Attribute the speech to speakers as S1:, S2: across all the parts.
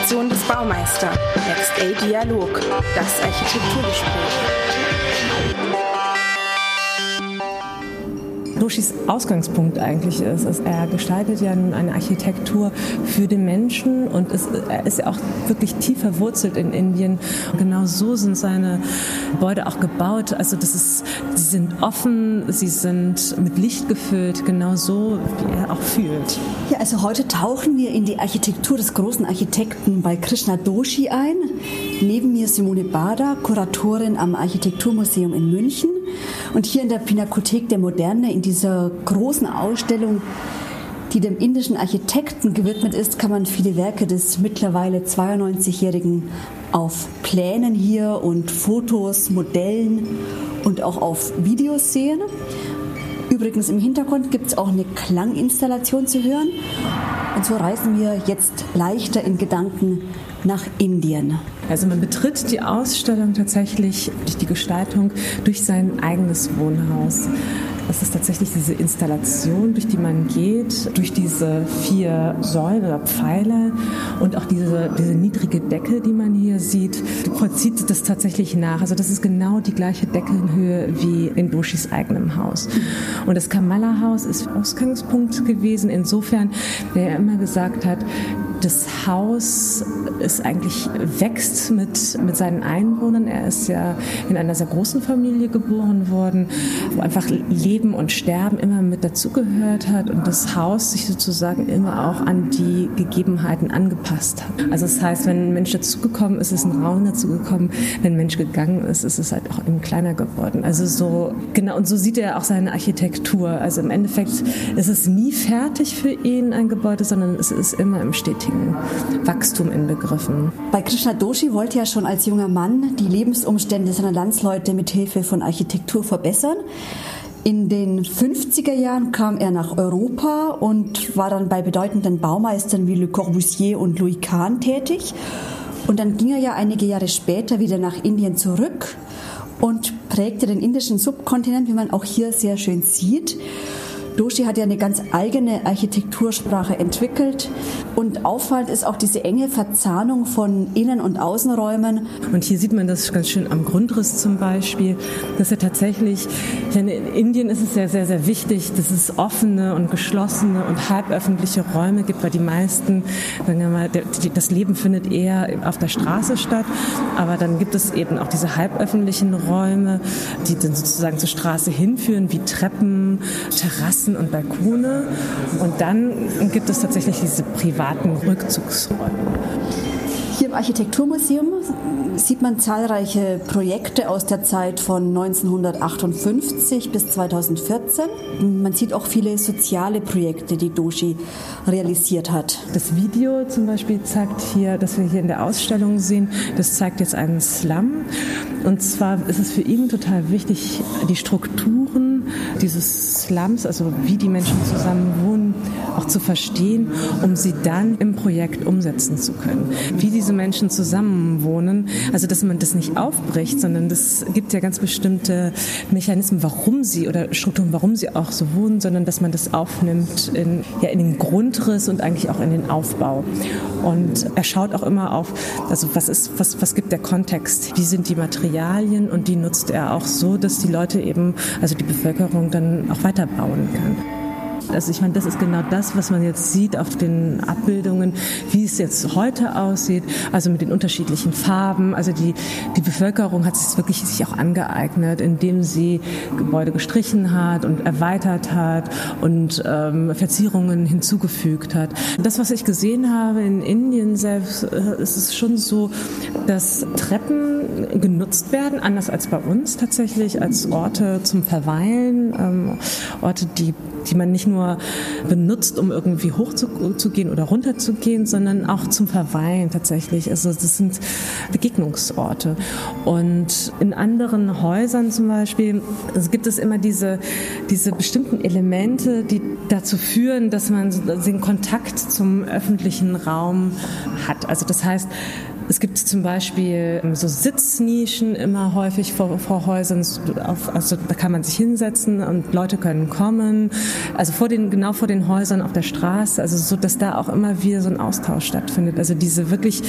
S1: Redaktion des Baumeister. Next A Dialog. Das Architekturgespräch.
S2: Doshis Ausgangspunkt eigentlich ist. ist er gestaltet ja eine Architektur für den Menschen und ist, er ist ja auch wirklich tief verwurzelt in Indien. Genau so sind seine Gebäude auch gebaut. Also das ist, sie sind offen, sie sind mit Licht gefüllt, genau so, wie er auch fühlt.
S3: Ja, also heute tauchen wir in die Architektur des großen Architekten bei Krishna Doshi ein. Neben mir Simone Bader, Kuratorin am Architekturmuseum in München. Und hier in der Pinakothek der Moderne, in dieser großen Ausstellung, die dem indischen Architekten gewidmet ist, kann man viele Werke des mittlerweile 92-Jährigen auf Plänen hier und Fotos, Modellen und auch auf Videos sehen. Übrigens im Hintergrund gibt es auch eine Klanginstallation zu hören. Und so reisen wir jetzt leichter in Gedanken nach Indien.
S2: Also man betritt die Ausstellung tatsächlich durch die Gestaltung durch sein eigenes Wohnhaus. Das ist tatsächlich diese Installation, durch die man geht, durch diese vier Säulen oder Pfeiler und auch diese, diese niedrige Decke, die man hier sieht, vollzieht das tatsächlich nach. Also das ist genau die gleiche Deckenhöhe wie in Doshis eigenem Haus. Und das Kamala-Haus ist Ausgangspunkt gewesen, insofern, der immer gesagt hat, das Haus ist eigentlich wächst mit, mit seinen Einwohnern. Er ist ja in einer sehr großen Familie geboren worden, wo einfach Leben und Sterben immer mit dazugehört hat und das Haus sich sozusagen immer auch an die Gegebenheiten angepasst hat. Also das heißt, wenn ein Mensch dazugekommen ist, ist ein Raum dazugekommen. Wenn ein Mensch gegangen ist, ist es halt auch eben kleiner geworden. Also so, genau, und so sieht er auch seine Architektur. Also im Endeffekt ist es nie fertig für ihn, ein Gebäude, sondern es ist immer im stetigen stetigen Wachstum inbegriffen.
S3: Bei Krishna Doshi wollte ja schon als junger Mann die Lebensumstände seiner Landsleute mit Hilfe von Architektur verbessern. In den 50er Jahren kam er nach Europa und war dann bei bedeutenden Baumeistern wie Le Corbusier und Louis Kahn tätig. Und dann ging er ja einige Jahre später wieder nach Indien zurück und prägte den indischen Subkontinent, wie man auch hier sehr schön sieht. Doshi hat ja eine ganz eigene Architektursprache entwickelt und auffallend ist auch diese enge Verzahnung von Innen- und Außenräumen.
S2: Und hier sieht man das ganz schön am Grundriss zum Beispiel, dass er tatsächlich, denn in Indien ist es ja sehr, sehr wichtig, dass es offene und geschlossene und halböffentliche Räume gibt, weil die meisten, sagen wir mal, das Leben findet eher auf der Straße statt, aber dann gibt es eben auch diese halböffentlichen Räume, die dann sozusagen zur Straße hinführen, wie Treppen, Terrassen, Terrassen und Balkone. Und dann gibt es tatsächlich diese privaten Rückzugsräume.
S3: Hier im Architekturmuseum sieht man zahlreiche Projekte aus der Zeit von 1958 bis 2014. Man sieht auch viele soziale Projekte, die Doshi realisiert hat.
S2: Das Video zum Beispiel zeigt hier, das wir hier in der Ausstellung sehen, das zeigt jetzt einen Slum. Und zwar ist es für ihn total wichtig, die Strukturen dieses Slums, also wie die Menschen zusammen wohnen, auch zu verstehen, um sie dann im Projekt umsetzen zu können. Wie diese Menschen zusammen wohnen, also dass man das nicht aufbricht, sondern das gibt ja ganz bestimmte Mechanismen, warum sie oder Strukturen, warum sie auch so wohnen, sondern dass man das aufnimmt in, ja, in den Grundriss und eigentlich auch in den Aufbau. Und er schaut auch immer auf, also was ist, was, was gibt der Kontext, wie sind die Materialien und die nutzt er auch so, dass die Leute eben, also die Bevölkerung dann auch weiterbauen kann. Also ich meine, das ist genau das, was man jetzt sieht auf den Abbildungen, es jetzt heute aussieht, also mit den unterschiedlichen Farben. Also die, die Bevölkerung hat es wirklich sich auch angeeignet, indem sie Gebäude gestrichen hat und erweitert hat und ähm, Verzierungen hinzugefügt hat. Das, was ich gesehen habe in Indien selbst, äh, ist es schon so, dass Treppen genutzt werden, anders als bei uns tatsächlich, als Orte zum Verweilen, ähm, Orte, die die man nicht nur benutzt, um irgendwie hochzugehen oder runterzugehen, sondern auch zum Verweilen tatsächlich. Also das sind Begegnungsorte. Und in anderen Häusern zum Beispiel also gibt es immer diese, diese bestimmten Elemente, die dazu führen, dass man den Kontakt zum öffentlichen Raum hat. Also das heißt, Es gibt zum Beispiel so Sitznischen immer häufig vor, vor Häusern, auf, also da kann man sich hinsetzen und Leute können kommen, also vor den, genau vor den Häusern auf der Straße, also so, dass da auch immer wieder so ein Austausch stattfindet. Also diese wirklich,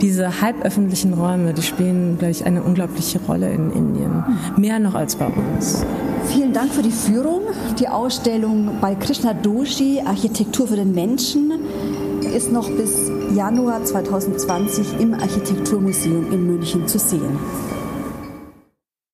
S2: diese halböffentlichen Räume, die spielen, glaube ich, eine unglaubliche Rolle in Indien. Mehr noch als bei uns.
S3: Vielen Dank für die Führung. Die Ausstellung bei Krishna Doshi, Architektur für den Menschen, ist noch bis Januar 2020 im Architekturmuseum in München zu sehen.